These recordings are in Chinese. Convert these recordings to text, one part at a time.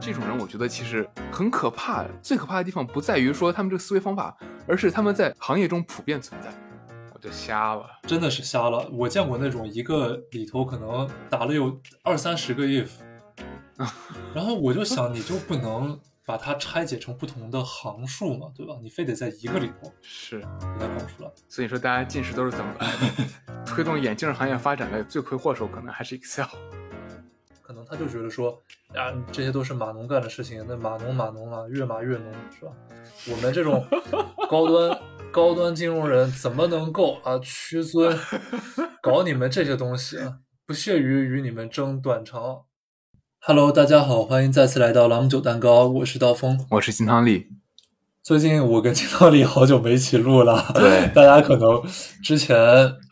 这种人，我觉得其实很可怕。最可怕的地方不在于说他们这个思维方法，而是他们在行业中普遍存在。我就瞎了，真的是瞎了。我见过那种一个里头可能打了有二三十个 if，然后我就想，你就不能把它拆解成不同的行数嘛，对吧？你非得在一个里头是给它搞出来。所以说，大家近视都是怎么来的？推动眼镜行业发展的罪魁祸首可能还是 Excel。可能他就觉得说，啊，这些都是码农干的事情，那码农码农啊，越码越浓，是吧？我们这种高端高端金融人怎么能够啊屈尊 搞你们这些东西啊？不屑于与你们争短长。Hello，大家好，欢迎再次来到朗姆酒蛋糕，我是刀锋，我是金汤力。最近我跟金汤力好久没一起录了，对，大家可能之前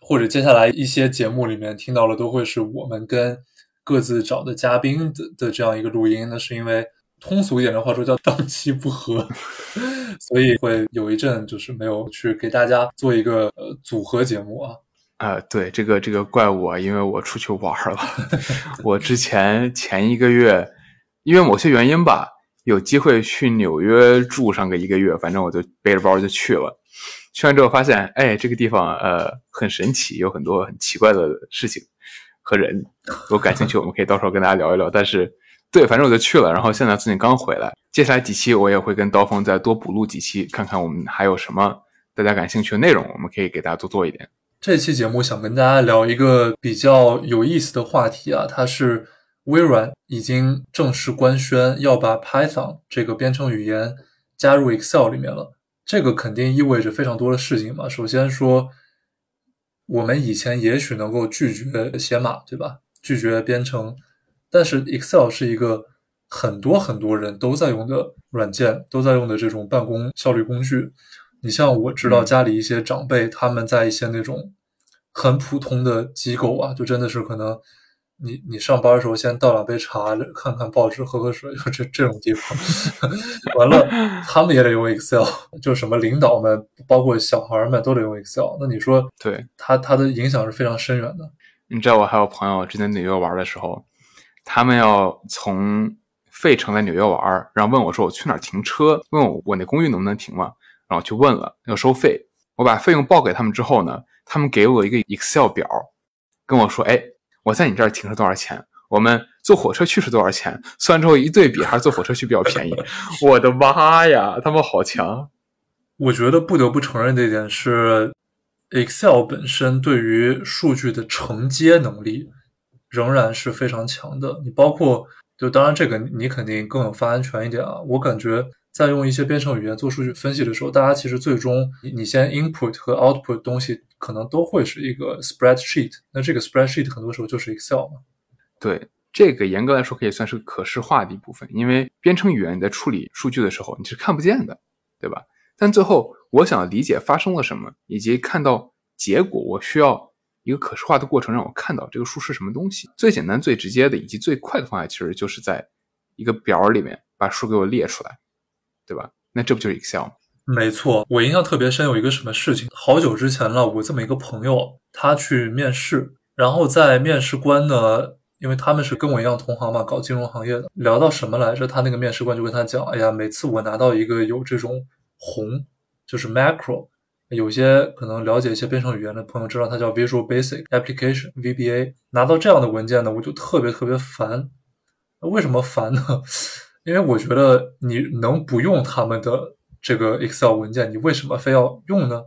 或者接下来一些节目里面听到了，都会是我们跟。各自找的嘉宾的的这样一个录音，那是因为通俗一点的话说叫档期不合，所以会有一阵就是没有去给大家做一个呃组合节目啊。啊，对，这个这个怪我，因为我出去玩了。我之前前一个月因为某些原因吧，有机会去纽约住上个一个月，反正我就背着包就去了。去完之后发现，哎，这个地方呃很神奇，有很多很奇怪的事情。和人，如果感兴趣，我们可以到时候跟大家聊一聊。但是，对，反正我就去了。然后现在最近刚回来，接下来几期我也会跟刀锋再多补录几期，看看我们还有什么大家感兴趣的内容，我们可以给大家多做一点。这期节目想跟大家聊一个比较有意思的话题啊，它是微软已经正式官宣要把 Python 这个编程语言加入 Excel 里面了。这个肯定意味着非常多的事情嘛。首先说。我们以前也许能够拒绝写码，对吧？拒绝编程，但是 Excel 是一个很多很多人都在用的软件，都在用的这种办公效率工具。你像我知道家里一些长辈，他们在一些那种很普通的机构啊，就真的是可能。你你上班的时候先倒两杯茶，看看报纸，喝喝水，就这这种地方。完了，他们也得用 Excel，就什么领导们，包括小孩们都得用 Excel。那你说，对他他的影响是非常深远的。你知道，我还有朋友之前纽约玩的时候，他们要从费城来纽约玩，然后问我说我去哪儿停车，问我我那公寓能不能停嘛，然后去问了要收费，我把费用报给他们之后呢，他们给我一个 Excel 表，跟我说，哎。我在你这儿停车多少钱？我们坐火车去是多少钱？算之后一对比，还是坐火车去比较便宜。我的妈呀，他们好强！我觉得不得不承认的一点是，Excel 本身对于数据的承接能力仍然是非常强的。你包括，就当然这个你肯定更有发言权一点啊。我感觉在用一些编程语言做数据分析的时候，大家其实最终你你先 input 和 output 东西。可能都会是一个 spreadsheet，那这个 spreadsheet 很多时候就是 Excel 嘛。对，这个严格来说可以算是可视化的一部分，因为编程语言你在处理数据的时候你是看不见的，对吧？但最后我想理解发生了什么，以及看到结果，我需要一个可视化的过程，让我看到这个数是什么东西。最简单、最直接的以及最快的方法，其实就是在一个表里面把数给我列出来，对吧？那这不就是 Excel 吗？没错，我印象特别深，有一个什么事情，好久之前了。我这么一个朋友，他去面试，然后在面试官呢，因为他们是跟我一样同行嘛，搞金融行业的，聊到什么来着？他那个面试官就跟他讲：“哎呀，每次我拿到一个有这种红，就是 macro，有些可能了解一些编程语言的朋友知道，它叫 Visual Basic Application VBA，拿到这样的文件呢，我就特别特别烦。为什么烦呢？因为我觉得你能不用他们的。这个 Excel 文件你为什么非要用呢？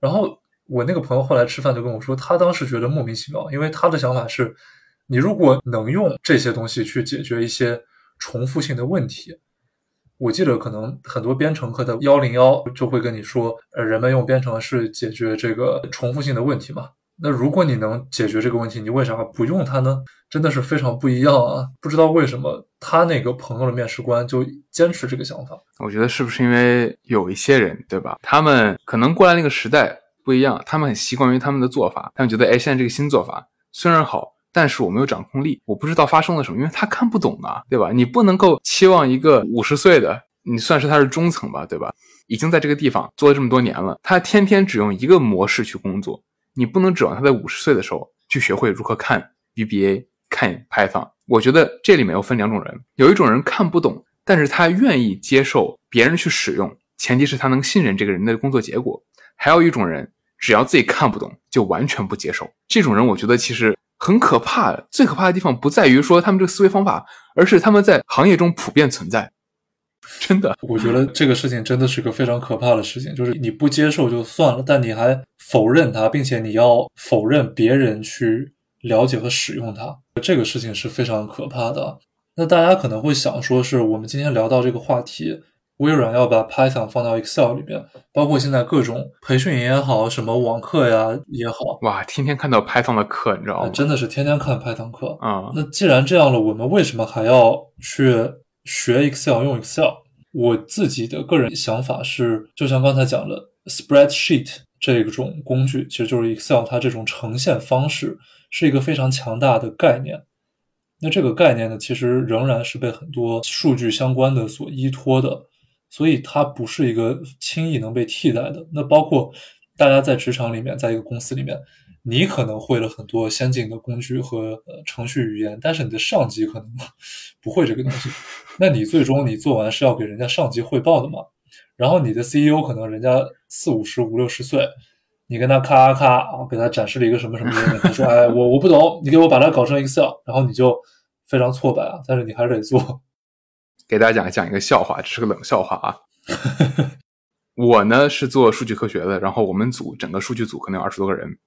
然后我那个朋友后来吃饭就跟我说，他当时觉得莫名其妙，因为他的想法是，你如果能用这些东西去解决一些重复性的问题，我记得可能很多编程课的幺零幺就会跟你说，呃，人们用编程是解决这个重复性的问题嘛。那如果你能解决这个问题，你为啥不用它呢？真的是非常不一样啊！不知道为什么他那个朋友的面试官就坚持这个想法。我觉得是不是因为有一些人，对吧？他们可能过来那个时代不一样，他们很习惯于他们的做法，他们觉得，哎，现在这个新做法虽然好，但是我没有掌控力，我不知道发生了什么，因为他看不懂啊，对吧？你不能够期望一个五十岁的，你算是他是中层吧，对吧？已经在这个地方做了这么多年了，他天天只用一个模式去工作。你不能指望他在五十岁的时候去学会如何看 VBA、看看 Python。我觉得这里面又分两种人，有一种人看不懂，但是他愿意接受别人去使用，前提是他能信任这个人的工作结果。还有一种人，只要自己看不懂，就完全不接受。这种人，我觉得其实很可怕。最可怕的地方不在于说他们这个思维方法，而是他们在行业中普遍存在。真的，我觉得这个事情真的是个非常可怕的事情，就是你不接受就算了，但你还否认它，并且你要否认别人去了解和使用它，这个事情是非常可怕的。那大家可能会想说，是我们今天聊到这个话题，微软要把 Python 放到 Excel 里面，包括现在各种培训也好，什么网课呀也好，哇，天天看到 Python 的课，你知道吗？真的是天天看 Python 课啊。那既然这样了，我们为什么还要去学 Excel 用 Excel？我自己的个人想法是，就像刚才讲的，spreadsheet 这种工具，其实就是 Excel，它这种呈现方式是一个非常强大的概念。那这个概念呢，其实仍然是被很多数据相关的所依托的，所以它不是一个轻易能被替代的。那包括大家在职场里面，在一个公司里面。你可能会了很多先进的工具和程序语言，但是你的上级可能不会这个东西。那你最终你做完是要给人家上级汇报的嘛？然后你的 CEO 可能人家四五十五六十岁，你跟他咔咔啊，给他展示了一个什么什么页面，他说：“哎，我我不懂，你给我把它搞成 Excel。”然后你就非常挫败啊，但是你还是得做。给大家讲讲一个笑话，这是个冷笑话啊。我呢是做数据科学的，然后我们组整个数据组可能有二十多个人。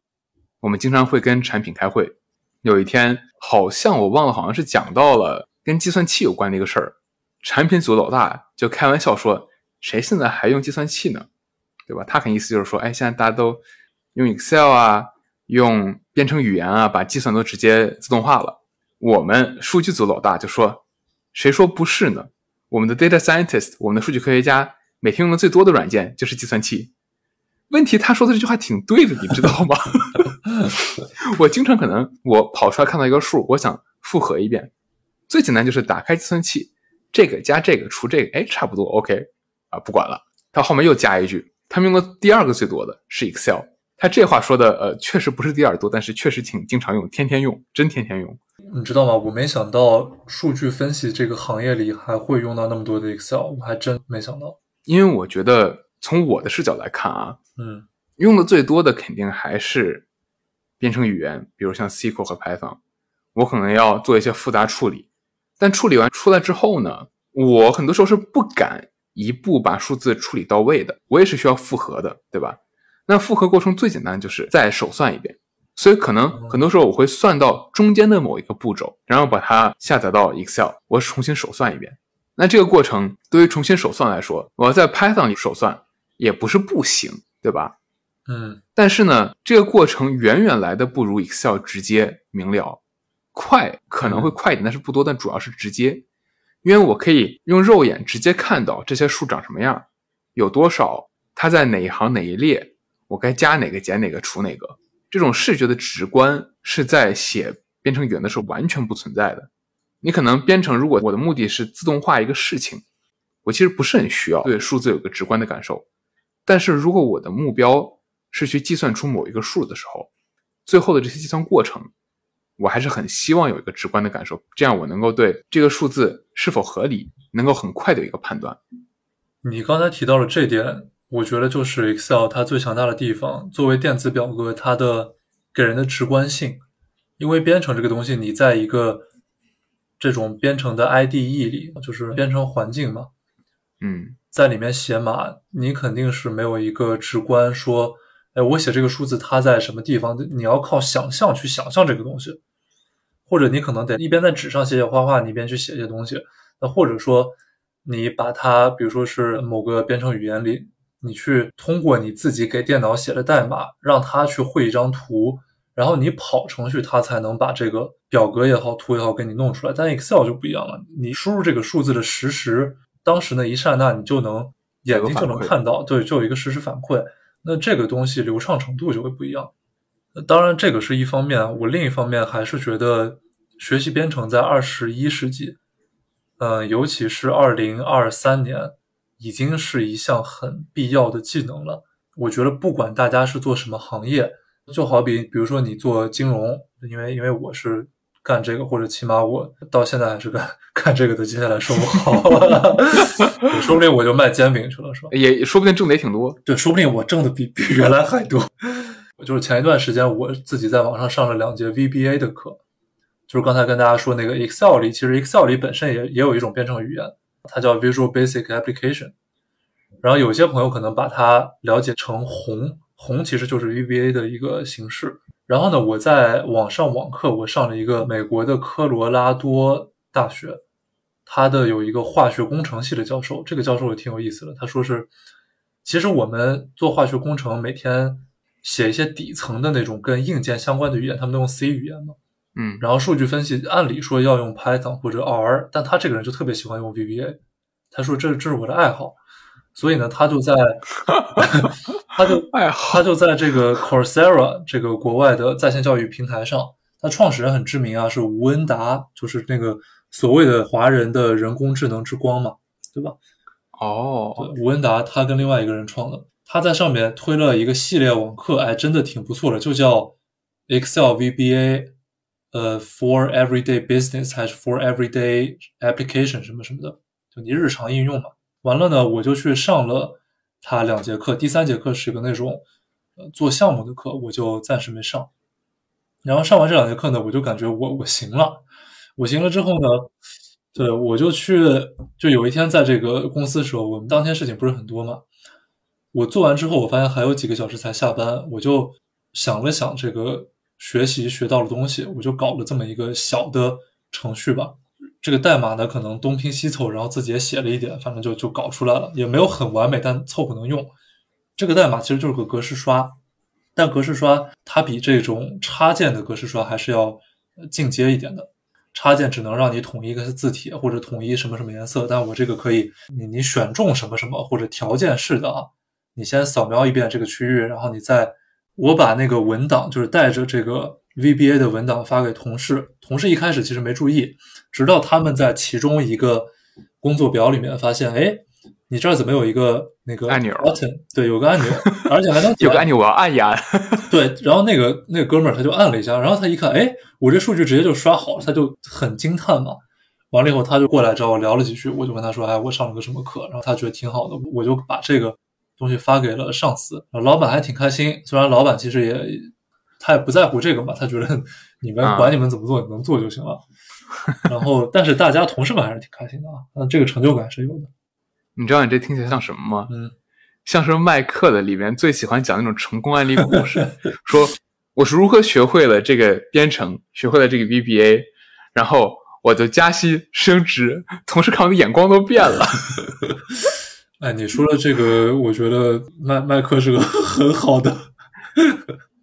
我们经常会跟产品开会。有一天，好像我忘了，好像是讲到了跟计算器有关的一个事儿。产品组老大就开玩笑说：“谁现在还用计算器呢？对吧？”他肯意思就是说：“哎，现在大家都用 Excel 啊，用编程语言啊，把计算都直接自动化了。”我们数据组老大就说：“谁说不是呢？我们的 data scientist，我们的数据科学家，每天用的最多的软件就是计算器。”问题他说的这句话挺对的，你知道吗？我经常可能我跑出来看到一个数，我想复核一遍，最简单就是打开计算器，这个加这个除这个，哎，差不多 OK 啊，不管了。他后面又加一句，他们用的第二个最多的是 Excel。他这话说的呃，确实不是第二多，但是确实挺经常用，天天用，真天天用。你知道吗？我没想到数据分析这个行业里还会用到那么多的 Excel，我还真没想到。因为我觉得从我的视角来看啊。嗯，用的最多的肯定还是编程语言，比如像 SQL 和 Python。我可能要做一些复杂处理，但处理完出来之后呢，我很多时候是不敢一步把数字处理到位的，我也是需要复核的，对吧？那复核过程最简单就是再手算一遍，所以可能很多时候我会算到中间的某一个步骤，然后把它下载到 Excel，我重新手算一遍。那这个过程对于重新手算来说，我要在 Python 里手算也不是不行。对吧？嗯，但是呢，这个过程远远来的不如 Excel 直接明了，快可能会快一点，但是不多，但主要是直接，因为我可以用肉眼直接看到这些数长什么样，有多少，它在哪一行哪一列，我该加哪个减哪个除哪个，这种视觉的直观是在写编程语言的时候完全不存在的。你可能编程，如果我的目的是自动化一个事情，我其实不是很需要对数字有个直观的感受。但是如果我的目标是去计算出某一个数的时候，最后的这些计算过程，我还是很希望有一个直观的感受，这样我能够对这个数字是否合理，能够很快的一个判断。你刚才提到了这点，我觉得就是 Excel 它最强大的地方。作为电子表格，它的给人的直观性，因为编程这个东西，你在一个这种编程的 IDE 里，就是编程环境嘛，嗯。在里面写码，你肯定是没有一个直观说，哎，我写这个数字它在什么地方？你要靠想象去想象这个东西，或者你可能得一边在纸上写写画画，你一边去写一些东西。那或者说，你把它，比如说是某个编程语言里，你去通过你自己给电脑写的代码，让它去绘一张图，然后你跑程序，它才能把这个表格也好，图也好给你弄出来。但 Excel 就不一样了，你输入这个数字的实时。当时那一刹那，你就能眼睛就能看到，对，就有一个实时反馈。那这个东西流畅程度就会不一样。当然，这个是一方面。我另一方面还是觉得，学习编程在二十一世纪，嗯，尤其是二零二三年，已经是一项很必要的技能了。我觉得，不管大家是做什么行业，就好比比如说你做金融，因为因为我是干这个，或者起码我到现在还是干干这个的，接下来说不好，说不定我就卖煎饼去了，是吧？也说不定挣的也挺多。对，说不定我挣的比比原来还多。就是前一段时间我自己在网上上了两节 VBA 的课，就是刚才跟大家说那个 Excel 里，其实 Excel 里本身也也有一种编程语言，它叫 Visual Basic Application。然后有些朋友可能把它了解成红，红其实就是 VBA 的一个形式。然后呢，我在网上网课，我上了一个美国的科罗拉多大学，他的有一个化学工程系的教授，这个教授也挺有意思的。他说是，其实我们做化学工程，每天写一些底层的那种跟硬件相关的语言，他们都用 C 语言嘛。嗯，然后数据分析按理说要用 Python 或者 R，但他这个人就特别喜欢用 VBA。他说这这是我的爱好。所以呢，他就在，他就他就在这个 Coursera 这个国外的在线教育平台上，他创始人很知名啊，是吴恩达，就是那个所谓的华人的人工智能之光嘛，对吧？哦，吴恩达他跟另外一个人创的，他在上面推了一个系列网课，哎，真的挺不错的，就叫 Excel VBA，呃，for everyday business 还是 for everyday application 什么什么的，就你日常应用嘛。完了呢，我就去上了他两节课，第三节课是个那种呃做项目的课，我就暂时没上。然后上完这两节课呢，我就感觉我我行了，我行了之后呢，对我就去，就有一天在这个公司的时候，我们当天事情不是很多嘛，我做完之后，我发现还有几个小时才下班，我就想了想这个学习学到的东西，我就搞了这么一个小的程序吧。这个代码呢，可能东拼西凑，然后自己也写了一点，反正就就搞出来了，也没有很完美，但凑合能用。这个代码其实就是个格式刷，但格式刷它比这种插件的格式刷还是要进阶一点的。插件只能让你统一一个字体或者统一什么什么颜色，但我这个可以，你你选中什么什么或者条件式的啊，你先扫描一遍这个区域，然后你再我把那个文档就是带着这个。VBA 的文档发给同事，同事一开始其实没注意，直到他们在其中一个工作表里面发现，哎，你这儿怎么有一个那个按钮？button，对，有个按钮，而且还能 有个按钮，我要按一按。对，然后那个那个哥们儿他就按了一下，然后他一看，哎，我这数据直接就刷好了，他就很惊叹嘛。完了以后，他就过来找我聊了几句，我就跟他说，哎，我上了个什么课，然后他觉得挺好的，我就把这个东西发给了上司，老板还挺开心，虽然老板其实也。他也不在乎这个嘛，他觉得 你们管你们怎么做，你能做就行了。然后，但是大家同事们还是挺开心的啊，那这个成就感是有的。你知道你这听起来像什么吗？嗯，像是麦克的里面最喜欢讲那种成功案例故事，说我是如何学会了这个编程，学会了这个 VBA，然后我就加薪升职，同事看我的眼光都变了。哎，你说的这个，我觉得麦麦克是个很好的。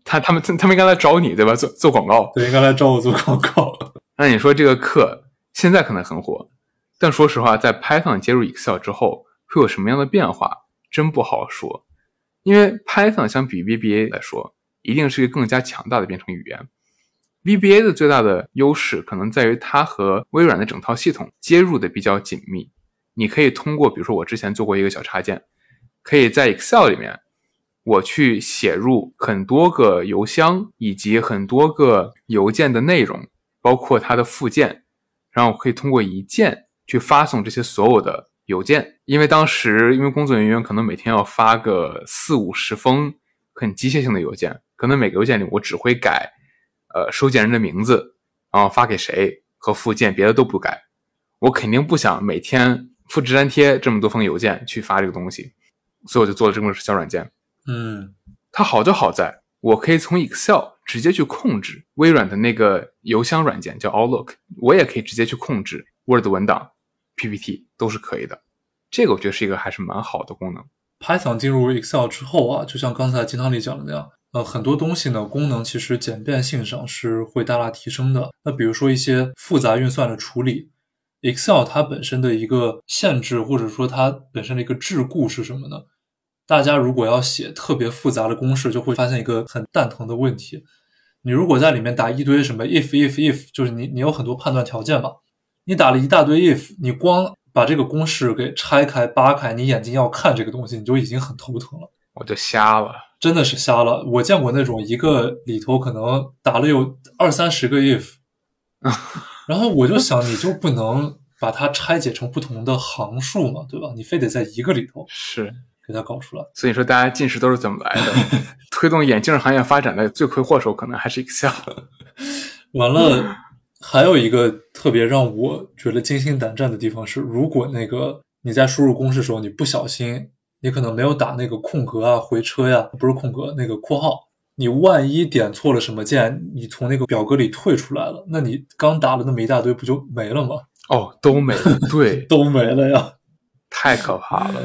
他他们他们应该来找你对吧？做做广告，对，应该来找我做广告。那你说这个课现在可能很火，但说实话，在 Python 接入 Excel 之后，会有什么样的变化，真不好说。因为 Python 相比 VBA 来说，一定是一个更加强大的编程语言。VBA 的最大的优势可能在于它和微软的整套系统接入的比较紧密。你可以通过，比如说我之前做过一个小插件，可以在 Excel 里面。我去写入很多个邮箱以及很多个邮件的内容，包括它的附件，然后我可以通过一键去发送这些所有的邮件。因为当时因为工作人员可能每天要发个四五十封很机械性的邮件，可能每个邮件里我只会改呃收件人的名字，然后发给谁和附件，别的都不改。我肯定不想每天复制粘贴这么多封邮件去发这个东西，所以我就做了这么个小软件。嗯，它好就好在，我可以从 Excel 直接去控制微软的那个邮箱软件叫 Outlook，我也可以直接去控制 Word 文档、PPT 都是可以的。这个我觉得是一个还是蛮好的功能。Python 进入 Excel 之后啊，就像刚才金汤里讲的那样，呃，很多东西呢功能其实简便性上是会大大提升的。那比如说一些复杂运算的处理，Excel 它本身的一个限制或者说它本身的一个桎梏是什么呢？大家如果要写特别复杂的公式，就会发现一个很蛋疼的问题。你如果在里面打一堆什么 if if if，就是你你有很多判断条件嘛，你打了一大堆 if，你光把这个公式给拆开扒开，你眼睛要看这个东西，你就已经很头疼了。我就瞎了，真的是瞎了。我见过那种一个里头可能打了有二三十个 if，然后我就想，你就不能把它拆解成不同的行数嘛，对吧？你非得在一个里头是，给它搞出来。所以说大家近视都是怎么来的？推动眼镜行业发展的罪魁祸首可能还是 Excel。完了，还有一个特别让我觉得惊心胆战的地方是，如果那个你在输入公式的时候，你不小心，你可能没有打那个空格啊、回车呀，不是空格，那个括号，你万一点错了什么键，你从那个表格里退出来了，那你刚打了那么一大堆，不就没了吗？哦，都没了，对，都没了呀，太可怕了。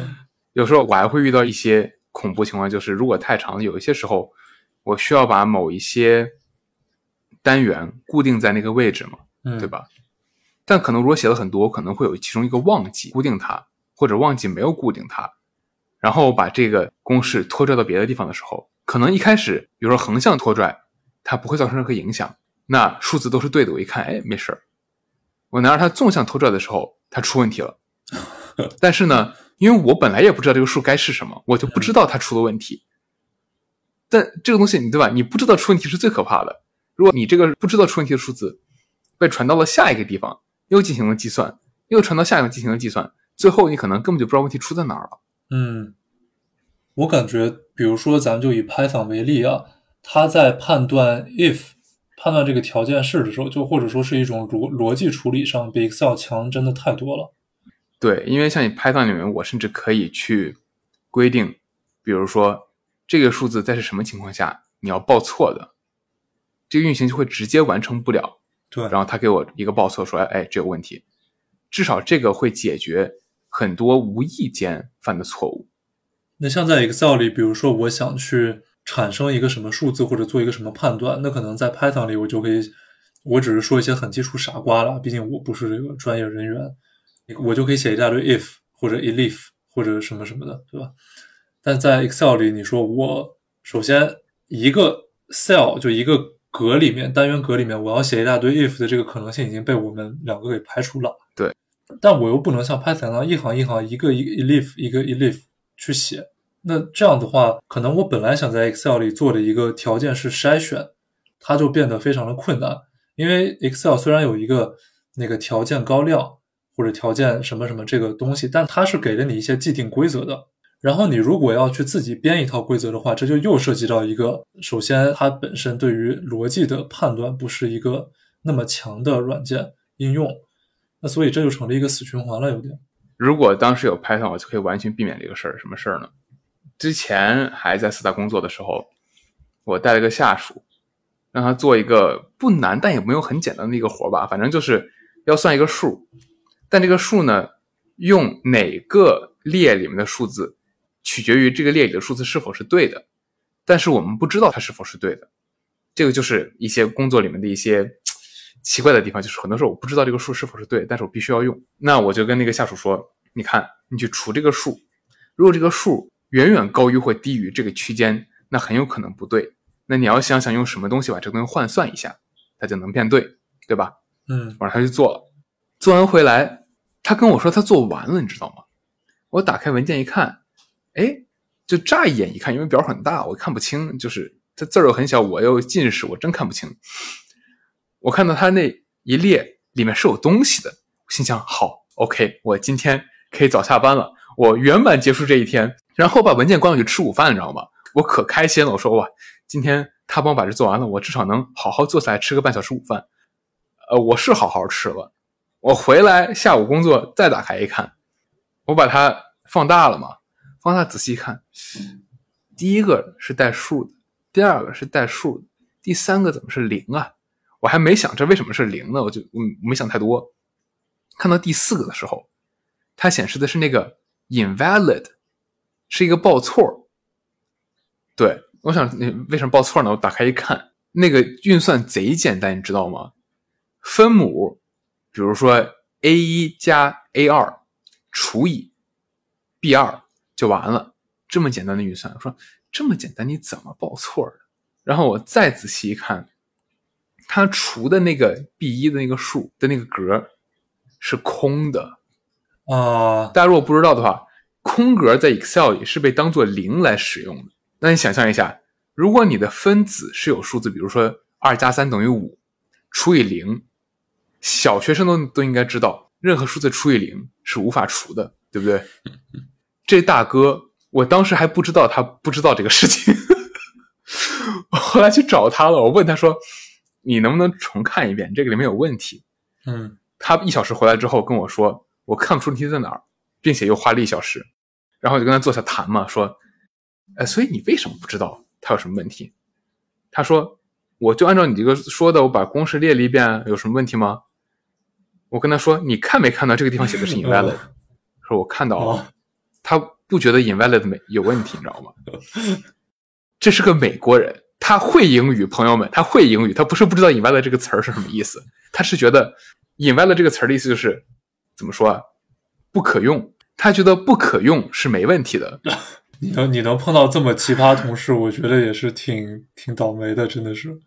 有时候我还会遇到一些恐怖情况，就是如果太长，有一些时候我需要把某一些。单元固定在那个位置嘛，对吧？但可能如果写了很多，可能会有其中一个忘记固定它，或者忘记没有固定它，然后把这个公式拖拽到别的地方的时候，可能一开始，比如说横向拖拽，它不会造成任何影响，那数字都是对的。我一看，哎，没事儿。我拿着它纵向拖拽的时候，它出问题了。但是呢，因为我本来也不知道这个数该是什么，我就不知道它出了问题。但这个东西，你对吧？你不知道出问题是最可怕的。如果你这个不知道出问题的数字被传到了下一个地方，又进行了计算，又传到下一个进行了计算，最后你可能根本就不知道问题出在哪儿了。嗯，我感觉，比如说咱们就以 Python 为例啊，它在判断 if 判断这个条件是的时候，就或者说是一种逻逻辑处理上比 Excel 强真的太多了。对，因为像你 Python 里面，我甚至可以去规定，比如说这个数字在是什么情况下你要报错的。这个运行就会直接完成不了，对，然后他给我一个报错，说，哎，这有问题，至少这个会解决很多无意间犯的错误。那像在 Excel 里，比如说我想去产生一个什么数字或者做一个什么判断，那可能在 Python 里我就可以，我只是说一些很基础傻瓜了，毕竟我不是这个专业人员，我就可以写一大堆 if 或者 elif 或者什么什么的，对吧？但在 Excel 里，你说我首先一个 cell 就一个。格里面单元格里面，我要写一大堆 if 的这个可能性已经被我们两个给排除了。对，但我又不能像 Python 那样一行一行一个一个 elif 一个 elif 去写。那这样的话，可能我本来想在 Excel 里做的一个条件是筛选，它就变得非常的困难。因为 Excel 虽然有一个那个条件高亮或者条件什么什么这个东西，但它是给了你一些既定规则的。然后你如果要去自己编一套规则的话，这就又涉及到一个，首先它本身对于逻辑的判断不是一个那么强的软件应用，那所以这就成了一个死循环了，有点。如果当时有 Python，我就可以完全避免这个事儿。什么事儿呢？之前还在四大工作的时候，我带了个下属，让他做一个不难但也没有很简单的一个活吧，反正就是要算一个数，但这个数呢，用哪个列里面的数字？取决于这个列里的数字是否是对的，但是我们不知道它是否是对的，这个就是一些工作里面的一些奇怪的地方，就是很多时候我不知道这个数是否是对，但是我必须要用。那我就跟那个下属说：“你看，你去除这个数，如果这个数远远高于或低于这个区间，那很有可能不对。那你要想想用什么东西把这个东西换算一下，它就能变对，对吧？”嗯，我让他去做了，做完回来，他跟我说他做完了，你知道吗？我打开文件一看。哎，就乍一眼一看，因为表很大，我看不清，就是它字儿又很小，我又近视，我真看不清。我看到他那一列里面是有东西的，心想好，OK，我今天可以早下班了，我圆满结束这一天，然后把文件关了去吃午饭，你知道吗？我可开心了，我说哇，今天他帮我把这做完了，我至少能好好坐下来吃个半小时午饭。呃，我是好好吃了。我回来下午工作再打开一看，我把它放大了嘛。放大仔细看，第一个是带数的，第二个是带数的，第三个怎么是零啊？我还没想这为什么是零呢，我就嗯没想太多。看到第四个的时候，它显示的是那个 invalid，是一个报错。对，我想那为什么报错呢？我打开一看，那个运算贼简单，你知道吗？分母，比如说 a 一加 a 二除以 b 二。就完了，这么简单的运算，我说这么简单，你怎么报错的？然后我再仔细一看，它除的那个 b 一的那个数的那个格是空的啊。大家如果不知道的话，空格在 Excel 里是被当做零来使用的。那你想象一下，如果你的分子是有数字，比如说二加三等于五除以零，小学生都都应该知道，任何数字除以零是无法除的，对不对？这大哥，我当时还不知道他不知道这个事情，我后来去找他了，我问他说：“你能不能重看一遍？这个里面有问题。”嗯他一小时回来之后跟我说，我看不出问题在哪儿，并且又花了一小时，然后我就跟他坐下谈嘛，说，呃，所以你为什么不知道他有什么问题？他说，我就按照你这个说的，我把公式列了一遍，有什么问题吗？我跟他说，你看没看到这个地方写的是 invalid？说我看到了，哦他不觉得 invalid 没有问题，你知道吗？这是个美国人，他会英语，朋友们，他会英语，他不是不知道 invalid 这个词儿是什么意思，他是觉得 invalid 这个词儿的意思就是怎么说啊，不可用。他觉得不可用是没问题的，你能你能碰到这么奇葩同事，我觉得也是挺挺倒霉的，真的是。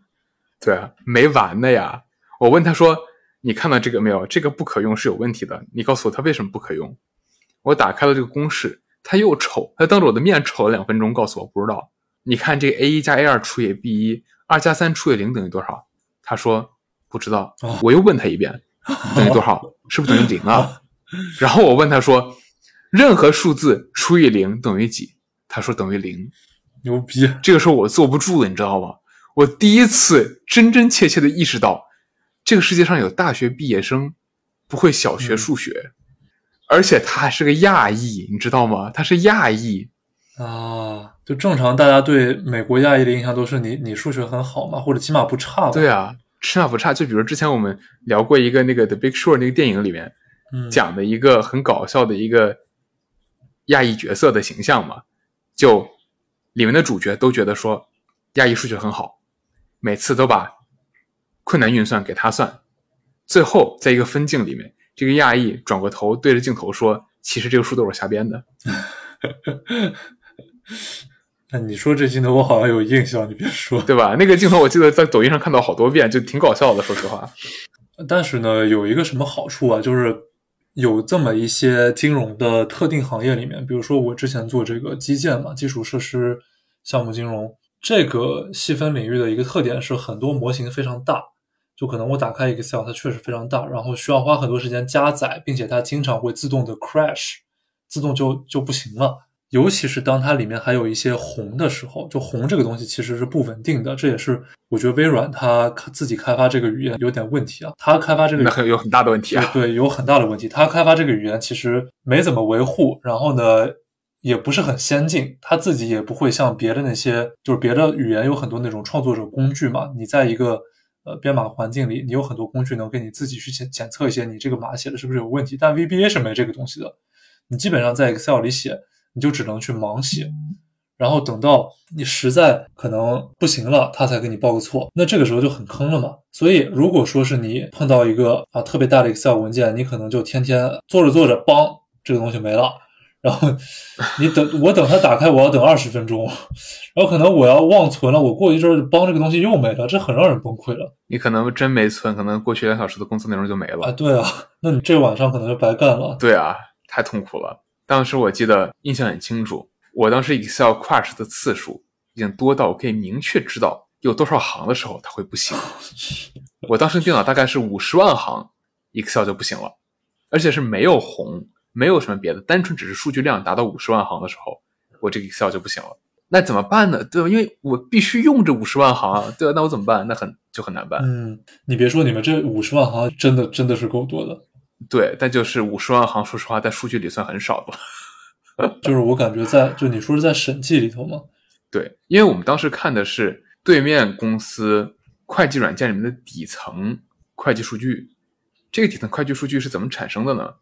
对啊，没完的呀。我问他说：“你看到这个没有？这个不可用是有问题的，你告诉我它为什么不可用。”我打开了这个公式，它又丑，它当着我的面丑了两分钟，告诉我不知道。你看这个 a 一加 a 二除以 b 一，二加三除以零等于多少？他说不知道哦。我又问他一遍，等于多少？是不是等于零啊？然后我问他说，任何数字除以零等于几？他说等于零。牛逼！这个时候我坐不住了，你知道吗？我第一次真真切切的意识到，这个世界上有大学毕业生不会小学数学，而且他还是个亚裔，你知道吗？他是亚裔，啊，就正常大家对美国亚裔的印象都是你你数学很好嘛，或者起码不差吧？对啊，起码不差。就比如之前我们聊过一个那个《The Big Short》那个电影里面嗯，讲的一个很搞笑的一个亚裔角色的形象嘛，就里面的主角都觉得说亚裔数学很好，每次都把困难运算给他算，最后在一个分镜里面，这个亚裔转过头对着镜头说：“其实这个数都是我瞎编的。那你说这镜头我好像有印象，你别说”。对吧？那个镜头我记得在抖音上看到好多遍，就挺搞笑的。说实话，但是呢，有一个什么好处啊，就是有这么一些金融的特定行业里面，比如说我之前做这个基建嘛，基础设施项目金融这个细分领域的一个特点是很多模型非常大，就可能我打开 Excel，它确实非常大，然后需要花很多时间加载，并且它经常会自动的 crash，自动就就不行了。尤其是当它里面还有一些红的时候，就红这个东西其实是不稳定的，这也是我觉得微软它自己开发这个语言有点问题啊。它开发这个那很有很大的问题啊。对对，有很大的问题。它开发这个语言其实没怎么维护，然后呢，也不是很先进。它自己也不会像别的那些，就是别的语言有很多那种创作者工具嘛。你在一个呃编码环境里，你有很多工具能给你自己去检检测一些你这个码写的是不是有问题。但 VBA 是没这个东西的，你基本上在 Excel 里写，你就只能去盲写。然后等到你实在可能不行了，他才给你报个错，那这个时候就很坑了嘛。所以如果说是你碰到一个啊特别大的 Excel 文件，你可能就天天做着做着，邦，这个东西没了。然后你等我等它打开，我要等二十分钟，然后可能我要忘存了，我过一阵儿帮这个东西又没了，这很让人崩溃了你可能真没存，可能过去两小时的工作内容就没了。啊！对啊，那你这晚上可能就白干了。对啊，太痛苦了。当时我记得印象很清楚，我当时 Excel crash 的次数已经多到我可以明确知道有多少行的时候它会不行。我当时电脑大概是五十万行，Excel 就不行了，而且是没有红，没有什么别的，单纯只是数据量达到五十万行的时候，我这个 Excel 就不行了。那怎么办呢？对吧？因为我必须用这五十万行，对吧？那我怎么办？那很就很难办。嗯，你别说，你们这五十万行真的真的是够多的。对，但就是五十万行，说实话，在数据里算很少的。就是我感觉在，就你说是在审计里头吗？对，因为我们当时看的是对面公司会计软件里面的底层会计数据。这个底层会计数据是怎么产生的呢？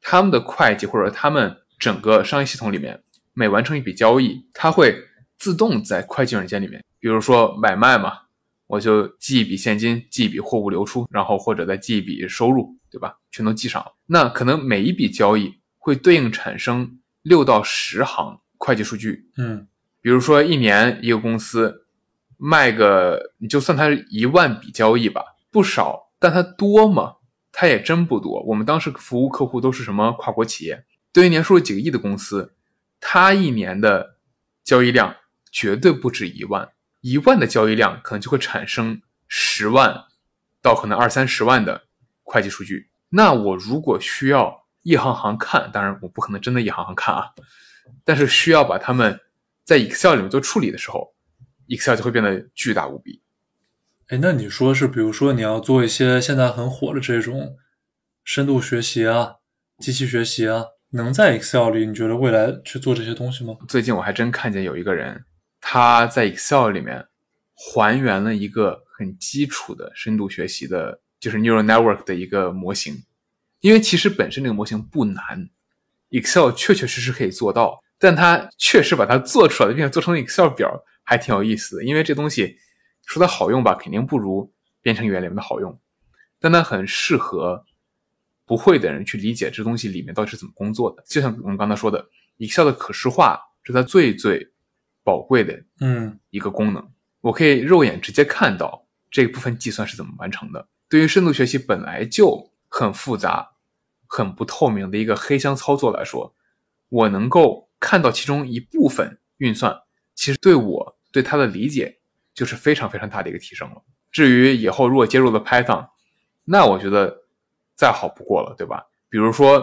他们的会计或者他们整个商业系统里面，每完成一笔交易，它会自动在会计软件里面，比如说买卖嘛，我就记一笔现金，记一笔货物流出，然后或者再记一笔收入，对吧？全都记上了。那可能每一笔交易会对应产生六到十行会计数据，嗯比如说一年一个公司卖个，你就算它一万笔交易吧，不少，但它多吗？它也真不多。我们当时服务客户都是什么跨国企业，对于年收入几个亿的公司，它一年的交易量绝对不止一万，一万的交易量可能就会产生十万到可能二三十万的会计数据。那我如果需要一行行看，当然我不可能真的一行行看啊，但是需要把它们在 Excel 里面做处理的时候，Excel 就会变得巨大无比。哎，那你说是，比如说你要做一些现在很火的这种深度学习啊、机器学习啊，能在 Excel 里，你觉得未来去做这些东西吗？最近我还真看见有一个人，他在 Excel 里面还原了一个很基础的深度学习的，就是 neural network 的一个模型。因为其实本身这个模型不难，Excel 确确实实可以做到，但它确实把它做出来，并且做成 Excel 表，还挺有意思的。因为这东西。说它好用吧，肯定不如编程语言里面的好用，但它很适合不会的人去理解这东西里面到底是怎么工作的。就像我们刚才说的，Excel 的可视化是它最最宝贵的嗯一个功能。我可以肉眼直接看到这部分计算是怎么完成的。对于深度学习本来就很复杂、很不透明的一个黑箱操作来说，我能够看到其中一部分运算，其实对我对它的理解。就是非常非常大的一个提升了。至于以后如果接入了 Python，那我觉得再好不过了，对吧？比如说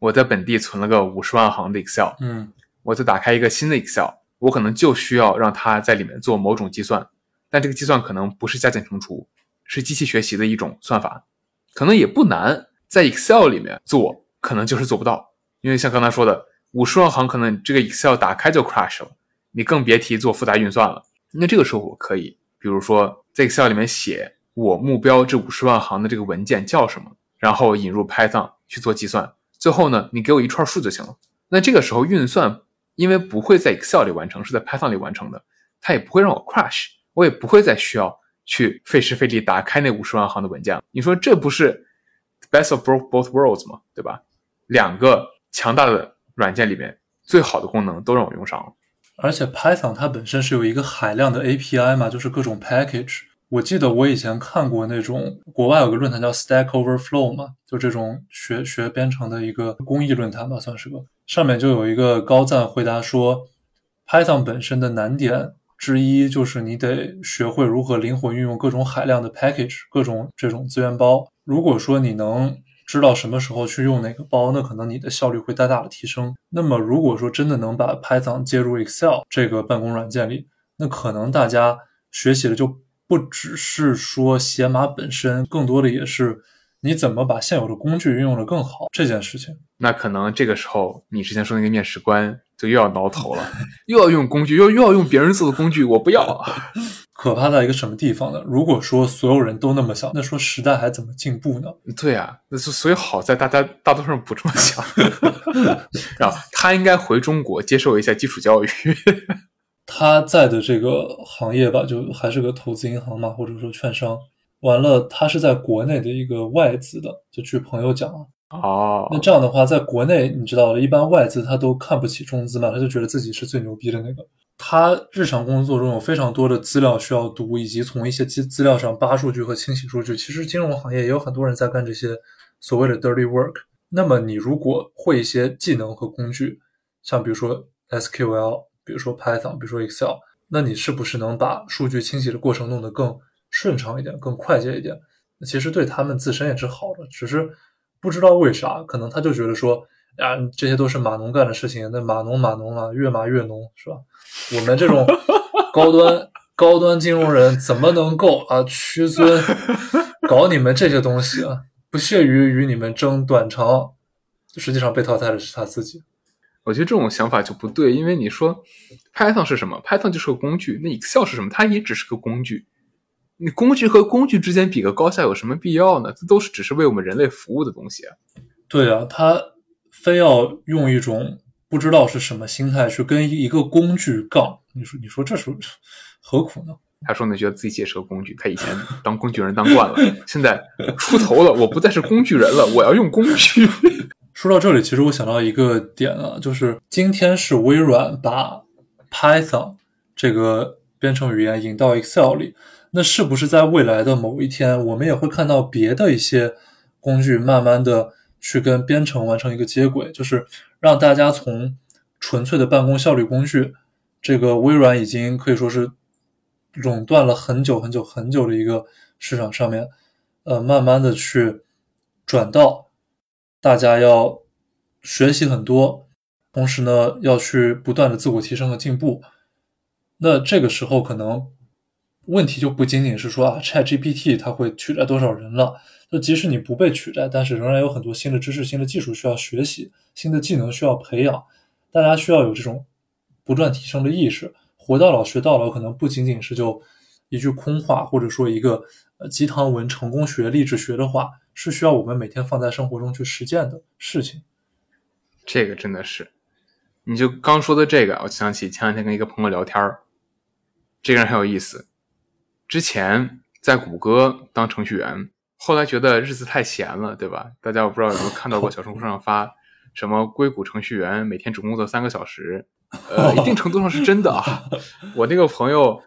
我在本地存了个五十万行的 Excel，嗯，我再打开一个新的 Excel，我可能就需要让它在里面做某种计算，但这个计算可能不是加减乘除，是机器学习的一种算法，可能也不难，在 Excel 里面做可能就是做不到，因为像刚才说的，五十万行可能这个 Excel 打开就 crash 了，你更别提做复杂运算了。那这个时候我可以，比如说在 Excel 里面写我目标这五十万行的这个文件叫什么，然后引入 Python 去做计算，最后呢，你给我一串数就行了。那这个时候运算因为不会在 Excel 里完成，是在 Python 里完成的，它也不会让我 crash，我也不会再需要去费时费力打开那五十万行的文件。你说这不是 best of both worlds 吗？对吧？两个强大的软件里面最好的功能都让我用上了。而且 Python 它本身是有一个海量的 API 嘛，就是各种 package。我记得我以前看过那种国外有个论坛叫 Stack Overflow 嘛，就这种学学编程的一个公益论坛吧，算是个。上面就有一个高赞回答说，Python 本身的难点之一就是你得学会如何灵活运用各种海量的 package，各种这种资源包。如果说你能知道什么时候去用哪个包，那可能你的效率会大大的提升。那么，如果说真的能把 Python 接入 Excel 这个办公软件里，那可能大家学习的就不只是说写码本身，更多的也是你怎么把现有的工具运用的更好这件事情。那可能这个时候，你之前说那个面试官就又要挠头了，又要用工具，又又要用别人做的工具，我不要。可怕在一个什么地方呢？如果说所有人都那么想，那说时代还怎么进步呢？对啊，那所以好在大家大多数人不这么想，然后他应该回中国接受一下基础教育。他在的这个行业吧，就还是个投资银行嘛，或者说券商。完了，他是在国内的一个外资的，就据朋友讲啊。哦，那这样的话，在国内你知道，一般外资他都看不起中资嘛，他就觉得自己是最牛逼的那个。他日常工作中有非常多的资料需要读，以及从一些资资料上扒数据和清洗数据。其实金融行业也有很多人在干这些所谓的 dirty work。那么你如果会一些技能和工具，像比如说 SQL，比如说 Python，比如说 Excel，那你是不是能把数据清洗的过程弄得更顺畅一点、更快捷一点？其实对他们自身也是好的，只是不知道为啥，可能他就觉得说。啊，这些都是码农干的事情，那码农码农啊，越码越浓，是吧？我们这种 高端高端金融人怎么能够啊屈尊搞你们这些东西啊？不屑于与你们争短长，实际上被淘汰的是他自己。我觉得这种想法就不对，因为你说 Python 是什么？Python 就是个工具，那 Excel 是什么？它也只是个工具。你工具和工具之间比个高下有什么必要呢？这都是只是为我们人类服务的东西啊。对啊，他。非要用一种不知道是什么心态去跟一个工具杠，你说你说这是何苦呢？他说呢，觉得自己也是个工具，他以前当工具人当惯了，现在出头了，我不再是工具人了，我要用工具。说到这里，其实我想到一个点啊，就是今天是微软把 Python 这个编程语言引到 Excel 里，那是不是在未来的某一天，我们也会看到别的一些工具慢慢的？去跟编程完成一个接轨，就是让大家从纯粹的办公效率工具，这个微软已经可以说是垄断了很久很久很久的一个市场上面，呃，慢慢的去转到大家要学习很多，同时呢要去不断的自我提升和进步。那这个时候可能问题就不仅仅是说啊，ChatGPT 它会取代多少人了。就即使你不被取代，但是仍然有很多新的知识、新的技术需要学习，新的技能需要培养。大家需要有这种不断提升的意识。活到老学到老，可能不仅仅是就一句空话，或者说一个呃鸡汤文、成功学、励志学的话，是需要我们每天放在生活中去实践的事情。这个真的是，你就刚说的这个，我想起前两天跟一个朋友聊天儿，这个人很有意思。之前在谷歌当程序员，后来觉得日子太闲了，对吧？大家我不知道有没有看到过小红书上发什么硅谷程序员每天只工作三个小时。呃，一定程度上是真的啊。我那个朋友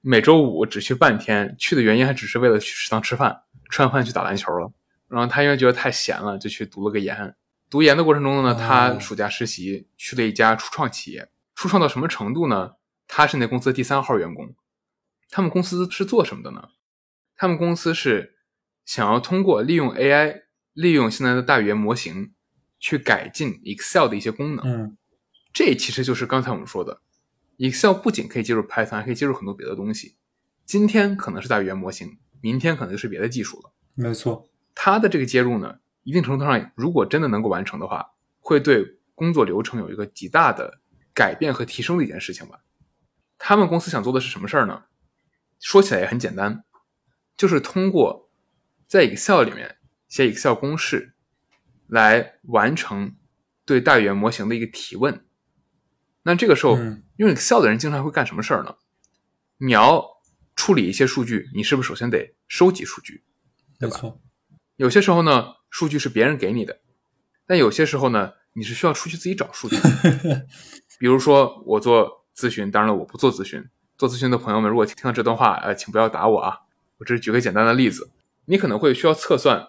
每周五只去半天，去的原因还只是为了去食堂吃饭，吃完饭去打篮球了。然后他因为觉得太闲了，就去读了个研。读研的过程中呢，他暑假实习去了一家初创企业。初创到什么程度呢？他是那公司第三号员工。他们公司是做什么的呢？他们公司是想要通过利用 AI，利用现在的大语言模型去改进 Excel 的一些功能。嗯。这其实就是刚才我们说的，Excel 不仅可以接入 Python，还可以接入很多别的东西。今天可能是大语言模型，明天可能就是别的技术了。没错，它的这个接入呢，一定程度上，如果真的能够完成的话，会对工作流程有一个极大的改变和提升的一件事情吧。他们公司想做的是什么事儿呢？说起来也很简单，就是通过在 Excel 里面写 Excel 公式，来完成对大语言模型的一个提问。那这个时候，用 Excel 的人经常会干什么事儿呢？你要处理一些数据，你是不是首先得收集数据？没错。有些时候呢，数据是别人给你的，但有些时候呢，你是需要出去自己找数据。比如说，我做咨询，当然了，我不做咨询。做咨询的朋友们，如果听到这段话，呃，请不要打我啊。我只是举个简单的例子，你可能会需要测算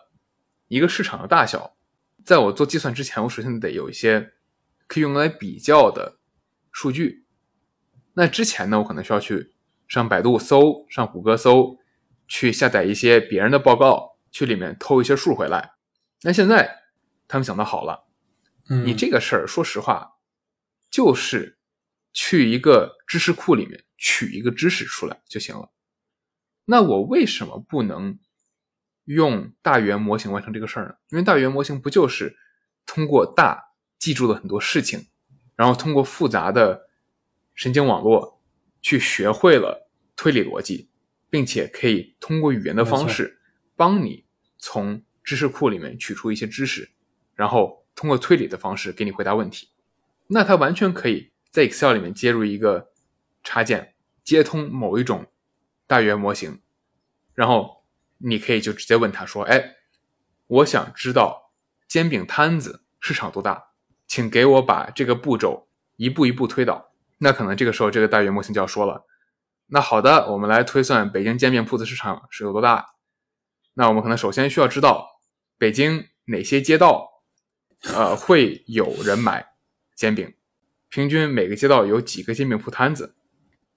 一个市场的大小。在我做计算之前，我首先得有一些可以用来比较的。数据，那之前呢，我可能需要去上百度搜，上谷歌搜，去下载一些别人的报告，去里面偷一些数回来。那现在他们想的好了，你这个事儿，说实话，就是去一个知识库里面取一个知识出来就行了。那我为什么不能用大语言模型完成这个事儿呢？因为大语言模型不就是通过大记住了很多事情。然后通过复杂的神经网络去学会了推理逻辑，并且可以通过语言的方式帮你从知识库里面取出一些知识，然后通过推理的方式给你回答问题。那它完全可以在 Excel 里面接入一个插件，接通某一种大语言模型，然后你可以就直接问他说：“哎，我想知道煎饼摊子市场多大。”请给我把这个步骤一步一步推导。那可能这个时候，这个大语言模型就要说了：“那好的，我们来推算北京煎饼铺子市场是有多大。那我们可能首先需要知道北京哪些街道，呃，会有人买煎饼，平均每个街道有几个煎饼铺摊子，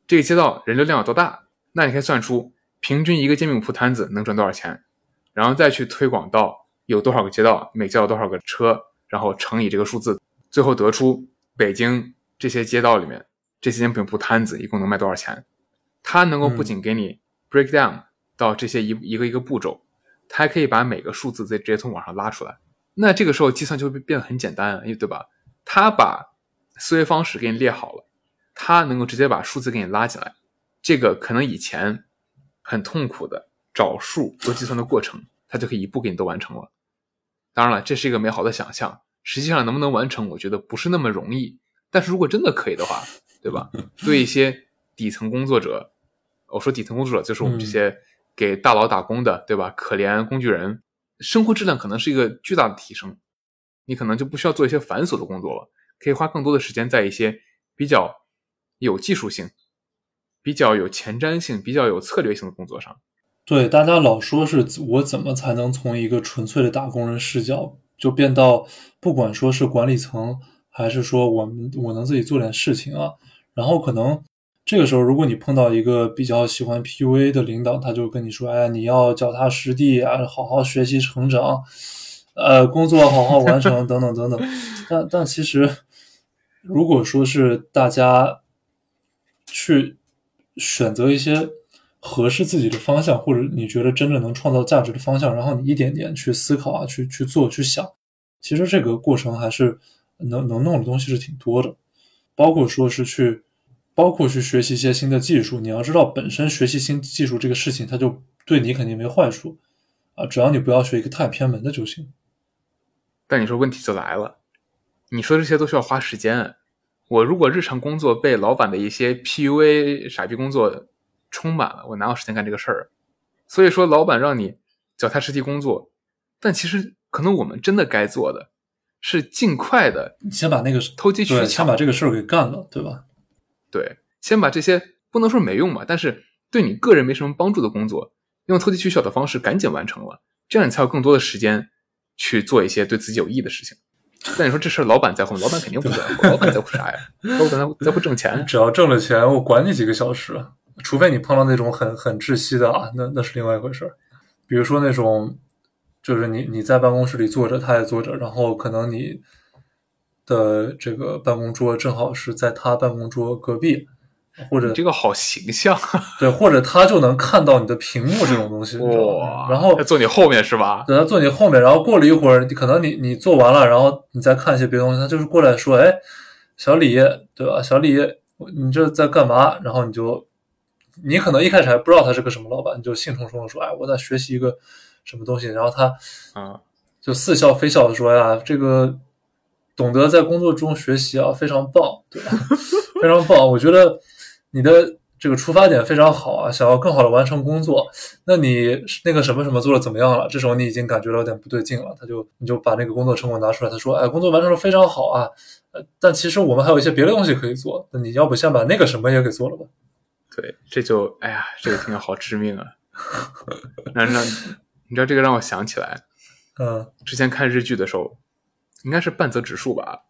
这个街道人流量有多大？那你可以算出平均一个煎饼铺摊子能赚多少钱，然后再去推广到有多少个街道，每街道多少个车。”然后乘以这个数字，最后得出北京这些街道里面这些煎饼铺摊子一共能卖多少钱。它能够不仅给你 break down 到这些一一个一个步骤，它还可以把每个数字再直接从网上拉出来。那这个时候计算就会变得很简单，对吧？它把思维方式给你列好了，它能够直接把数字给你拉进来。这个可能以前很痛苦的找数做计算的过程，它就可以一步给你都完成了。当然了，这是一个美好的想象。实际上能不能完成，我觉得不是那么容易。但是如果真的可以的话，对吧？对一些底层工作者，我说底层工作者就是我们这些给大佬打工的，对吧？可怜工具人，生活质量可能是一个巨大的提升。你可能就不需要做一些繁琐的工作了，可以花更多的时间在一些比较有技术性、比较有前瞻性、比较有策略性的工作上。对，大家老说是我怎么才能从一个纯粹的打工人视角，就变到不管说是管理层，还是说我们我能自己做点事情啊？然后可能这个时候，如果你碰到一个比较喜欢 PUA 的领导，他就跟你说：“哎呀，你要脚踏实地啊，好好学习成长。”呃，工作好好完成等等等等。但但其实，如果说是大家去选择一些合适自己的方向，或者你觉得真正能创造价值的方向，然后你一点点去思考啊，去去做，去想，其实这个过程还是能能弄的东西是挺多的，包括说是去，包括去学习一些新的技术。你要知道，本身学习新技术这个事情，它就对你肯定没坏处啊，只要你不要学一个太偏门的就行。但你说问题就来了，你说这些都需要花时间。我如果日常工作被老板的一些 PUA 傻逼工作充满了，我哪有时间干这个事儿？所以说，老板让你脚踏实地工作，但其实可能我们真的该做的是尽快的，先把那个偷鸡取巧，先把这个事儿给干了，对吧？对，先把这些不能说没用吧，但是对你个人没什么帮助的工作，用投机取巧的方式赶紧完成了，这样你才有更多的时间去做一些对自己有益的事情。那你说这事儿老板在乎吗？老板肯定不在乎。老板在乎啥呀？老板在乎在乎挣钱。只要挣了钱，我管你几个小时。除非你碰到那种很很窒息的啊，那那是另外一回事儿。比如说那种，就是你你在办公室里坐着，他也坐着，然后可能你的这个办公桌正好是在他办公桌隔壁。或者这个好形象，对，或者他就能看到你的屏幕这种东西，哇，然后坐你后面是吧？对，他坐你后面，然后过了一会儿，可能你你做完了，然后你再看一些别的东西，他就是过来说，哎，小李，对吧？小李，你这在干嘛？然后你就，你可能一开始还不知道他是个什么老板，你就兴冲冲的说，哎，我在学习一个什么东西，然后他啊，就似笑非笑的说呀，这个懂得在工作中学习啊，非常棒，对吧？非常棒，我觉得。你的这个出发点非常好啊，想要更好的完成工作，那你那个什么什么做的怎么样了？这时候你已经感觉到有点不对劲了，他就你就把那个工作成果拿出来，他说：“哎，工作完成的非常好啊，呃，但其实我们还有一些别的东西可以做，那你要不先把那个什么也给做了吧？”对，这就哎呀，这个听着好致命啊！那那你知道这个让我想起来，嗯，之前看日剧的时候，应该是半泽直树吧，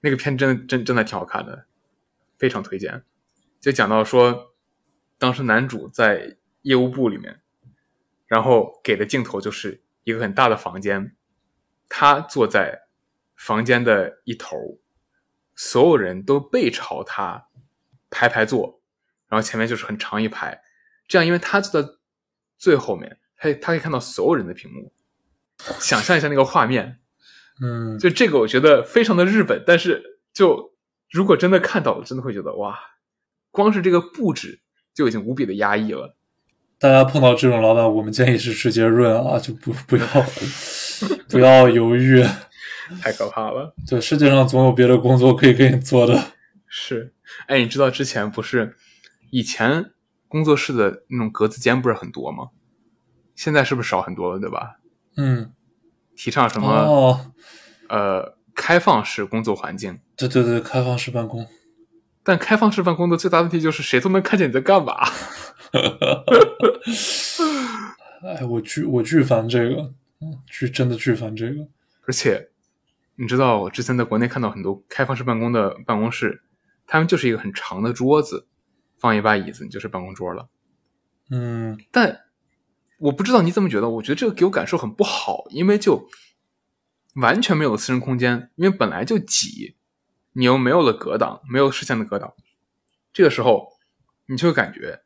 那个片真的真真的挺好看的，非常推荐。就讲到说，当时男主在业务部里面，然后给的镜头就是一个很大的房间，他坐在房间的一头，所有人都背朝他排排坐，然后前面就是很长一排，这样因为他坐在最后面，他他可以看到所有人的屏幕，想象一下那个画面，嗯，就这个我觉得非常的日本，但是就如果真的看到了，真的会觉得哇。光是这个布置就已经无比的压抑了。大家碰到这种老板，我们建议是直接润啊，就不不要 不要犹豫，太可怕了。对，世界上总有别的工作可以给你做的。是，哎，你知道之前不是以前工作室的那种格子间不是很多吗？现在是不是少很多了，对吧？嗯。提倡什么？哦。呃，开放式工作环境。对对对，开放式办公。但开放式办公的最大问题就是谁都能看见你在干嘛。哎，我巨我巨烦这个，巨真的巨烦这个。而且，你知道我之前在国内看到很多开放式办公的办公室，他们就是一个很长的桌子，放一把椅子，你就是办公桌了。嗯，但我不知道你怎么觉得，我觉得这个给我感受很不好，因为就完全没有私人空间，因为本来就挤。你又没有了格挡，没有视线的格挡，这个时候你就会感觉，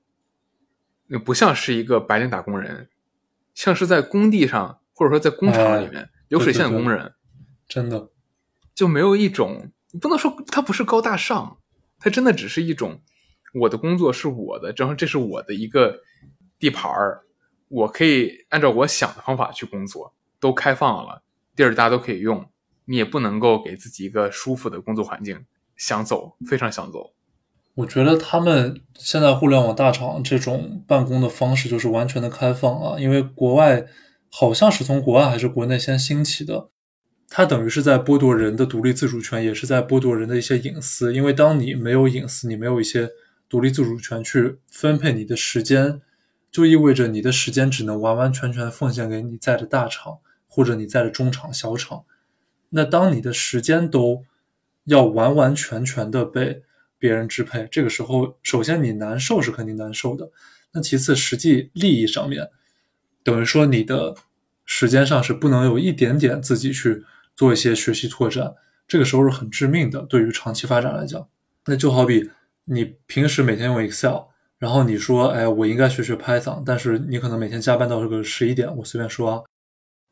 你不像是一个白领打工人，像是在工地上或者说在工厂里面流水线的工人，真的就没有一种不能说它不是高大上，它真的只是一种我的工作是我的，然后这是我的一个地盘儿，我可以按照我想的方法去工作，都开放了，地儿大家都可以用。你也不能够给自己一个舒服的工作环境，想走非常想走。我觉得他们现在互联网大厂这种办公的方式就是完全的开放啊，因为国外好像是从国外还是国内先兴起的，它等于是在剥夺人的独立自主权，也是在剥夺人的一些隐私。因为当你没有隐私，你没有一些独立自主权去分配你的时间，就意味着你的时间只能完完全全奉献给你在的大厂或者你在的中厂、小厂。那当你的时间都要完完全全的被别人支配，这个时候，首先你难受是肯定难受的。那其次，实际利益上面，等于说你的时间上是不能有一点点自己去做一些学习拓展，这个时候是很致命的，对于长期发展来讲。那就好比你平时每天用 Excel，然后你说，哎，我应该学学 Python，但是你可能每天加班到这个十一点，我随便说啊。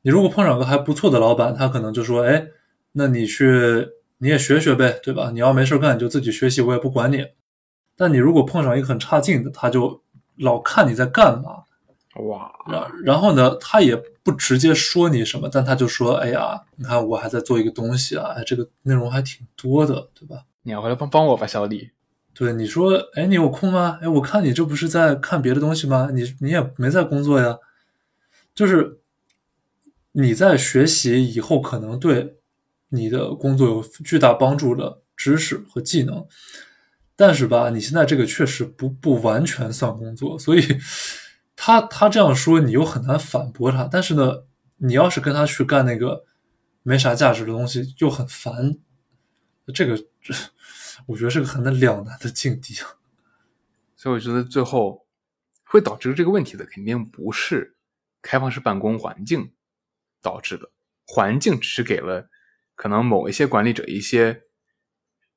你如果碰上个还不错的老板，他可能就说，哎，那你去你也学学呗，对吧？你要没事干，你就自己学习，我也不管你。但你如果碰上一个很差劲的，他就老看你在干嘛，哇，然然后呢，他也不直接说你什么，但他就说，哎呀，你看我还在做一个东西啊，哎，这个内容还挺多的，对吧？你要回来帮帮我吧，小李。对，你说，哎，你有空吗？哎，我看你这不是在看别的东西吗？你你也没在工作呀，就是你在学习以后可能对你的工作有巨大帮助的知识和技能。但是吧，你现在这个确实不不完全算工作，所以他他这样说，你又很难反驳他。但是呢，你要是跟他去干那个没啥价值的东西，又很烦。这个这，我觉得是个很难两难的境地。所以我觉得最后会导致这个问题的，肯定不是开放式办公环境导致的，环境只是给了可能某一些管理者一些，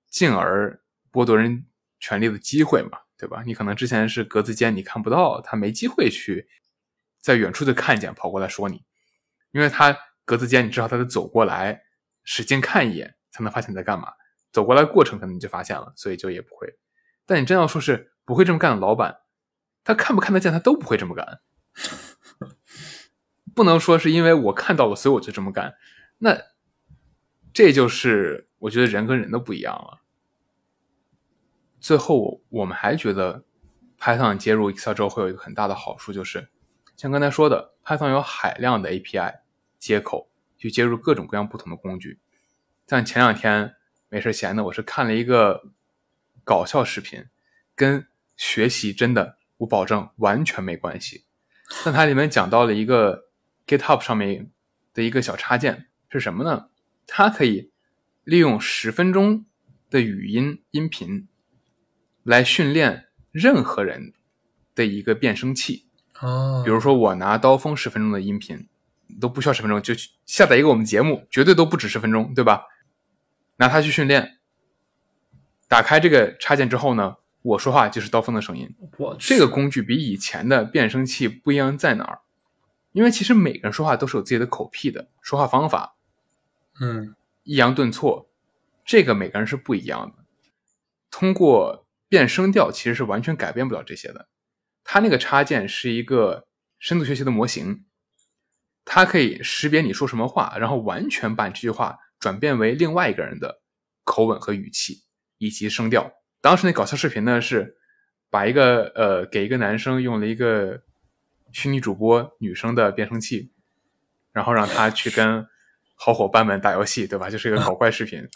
进而剥夺人。权利的机会嘛，对吧？你可能之前是格子间，你看不到，他没机会去在远处就看见，跑过来说你，因为他格子间，你至少他得走过来，使劲看一眼，才能发现你在干嘛。走过来过程可能你就发现了，所以就也不会。但你真要说是不会这么干的老板，他看不看得见，他都不会这么干。不能说是因为我看到了，所以我就这么干。那这就是我觉得人跟人的不一样了。最后，我们还觉得 Python 接入 Excel 之后会有一个很大的好处，就是像刚才说的，Python 有海量的 API 接口去接入各种各样不同的工具。像前两天没事闲的，我是看了一个搞笑视频，跟学习真的我保证完全没关系。但它里面讲到了一个 GitHub 上面的一个小插件是什么呢？它可以利用十分钟的语音音频。来训练任何人的一个变声器哦，比如说我拿刀锋十分钟的音频都不需要十分钟，就下载一个我们节目，绝对都不止十分钟，对吧？拿它去训练，打开这个插件之后呢，我说话就是刀锋的声音。我这个工具比以前的变声器不一样在哪儿？因为其实每个人说话都是有自己的口癖的，说话方法，嗯，抑扬顿挫，这个每个人是不一样的。通过变声调其实是完全改变不了这些的，它那个插件是一个深度学习的模型，它可以识别你说什么话，然后完全把你这句话转变为另外一个人的口吻和语气以及声调。当时那搞笑视频呢是把一个呃给一个男生用了一个虚拟主播女生的变声器，然后让她去跟好伙伴们打游戏，对吧？就是一个搞怪视频。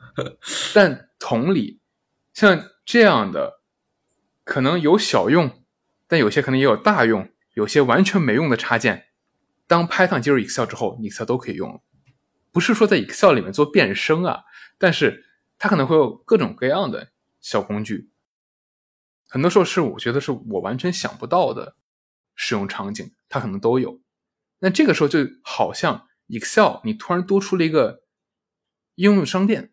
但同理，像。这样的可能有小用，但有些可能也有大用，有些完全没用的插件。当 Python 接入 Excel 之后，Excel 都可以用。不是说在 Excel 里面做变声啊，但是它可能会有各种各样的小工具。很多时候是我觉得是我完全想不到的使用场景，它可能都有。那这个时候就好像 Excel 你突然多出了一个应用商店，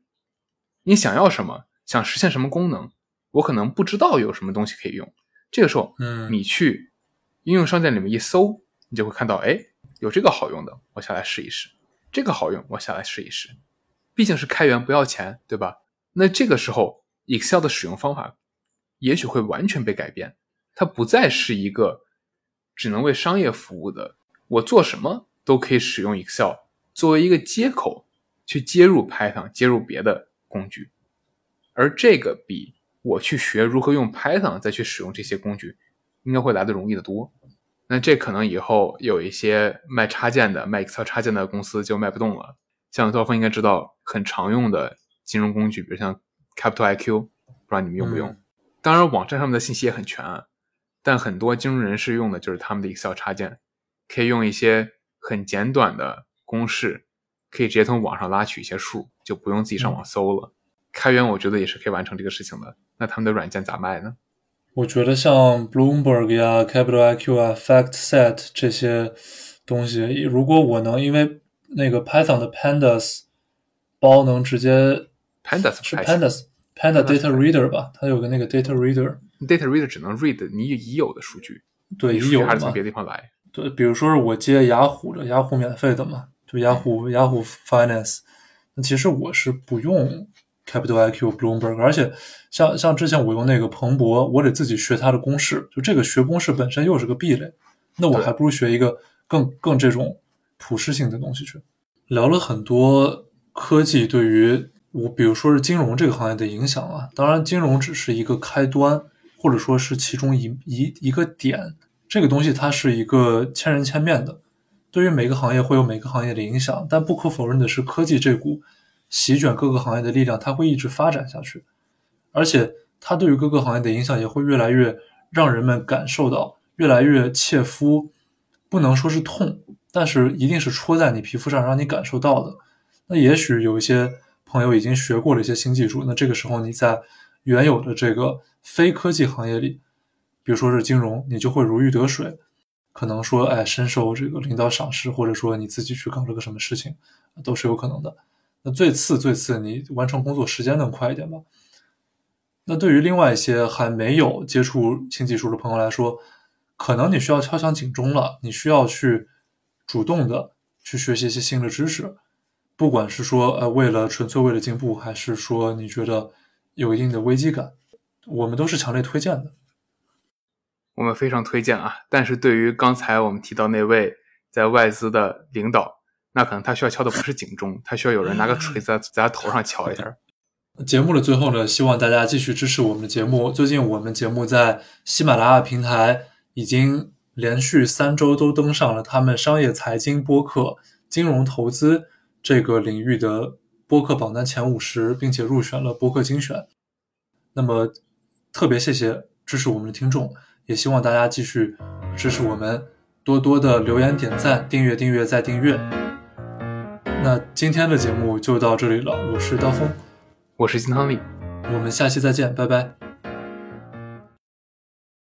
你想要什么，想实现什么功能。我可能不知道有什么东西可以用，这个时候，嗯，你去应用商店里面一搜，你就会看到，哎，有这个好用的，我下来试一试；这个好用，我下来试一试。毕竟是开源不要钱，对吧？那这个时候，Excel 的使用方法也许会完全被改变，它不再是一个只能为商业服务的，我做什么都可以使用 Excel 作为一个接口去接入 Python，接入别的工具，而这个比。我去学如何用 Python，再去使用这些工具，应该会来的容易的多。那这可能以后有一些卖插件的、卖 Excel 插件的公司就卖不动了。像刀锋应该知道很常用的金融工具，比如像 Capital IQ，不知道你们用不用？当然，网站上面的信息也很全，但很多金融人士用的就是他们的 Excel 插件，可以用一些很简短的公式，可以直接从网上拉取一些数，就不用自己上网搜了。开源我觉得也是可以完成这个事情的。那他们的软件咋卖呢？我觉得像 Bloomberg 呀、Capital IQ 啊、FactSet 这些东西。如果我能因为那个 Python 的 Pandas 包能直接 Pandas 是 Pandas Panda Data Reader 吧，它有个那个 Data Reader，Data Reader 只能 read 你已有的数据，对，已有还是从别。的地方来。对，比如说是我接雅虎的，雅虎免费的嘛，就雅虎雅虎 Finance。那其实我是不用 Capital IQ Bloomberg，而且像像之前我用那个彭博，我得自己学它的公式，就这个学公式本身又是个壁垒，那我还不如学一个更更这种普适性的东西去。聊了很多科技对于我，比如说是金融这个行业的影响啊，当然金融只是一个开端，或者说是其中一一一个点。这个东西它是一个千人千面的，对于每个行业会有每个行业的影响，但不可否认的是，科技这股席卷各个行业的力量，它会一直发展下去，而且它对于各个行业的影响也会越来越让人们感受到，越来越切肤，不能说是痛，但是一定是戳在你皮肤上，让你感受到的。那也许有一些朋友已经学过了一些新技术，那这个时候你在原有的这个非科技行业里，比如说是金融，你就会如鱼得水，可能说哎深受这个领导赏识，或者说你自己去搞了个什么事情，都是有可能的。那最次最次，你完成工作时间能快一点吧？那对于另外一些还没有接触新技术的朋友来说，可能你需要敲响警钟了，你需要去主动的去学习一些新的知识，不管是说呃为了纯粹为了进步，还是说你觉得有一定的危机感，我们都是强烈推荐的。我们非常推荐啊！但是对于刚才我们提到那位在外资的领导，那可能他需要敲的不是警钟，他需要有人拿个锤子在在他头上敲一下。节目的最后呢，希望大家继续支持我们的节目。最近我们节目在喜马拉雅平台已经连续三周都登上了他们商业财经播客、金融投资这个领域的播客榜单前五十，并且入选了播客精选。那么特别谢谢支持我们的听众，也希望大家继续支持我们，多多的留言、点赞、订阅、订阅再订阅。那今天的节目就到这里了，我是刀锋。我是金汤力。我们下期再见，拜拜。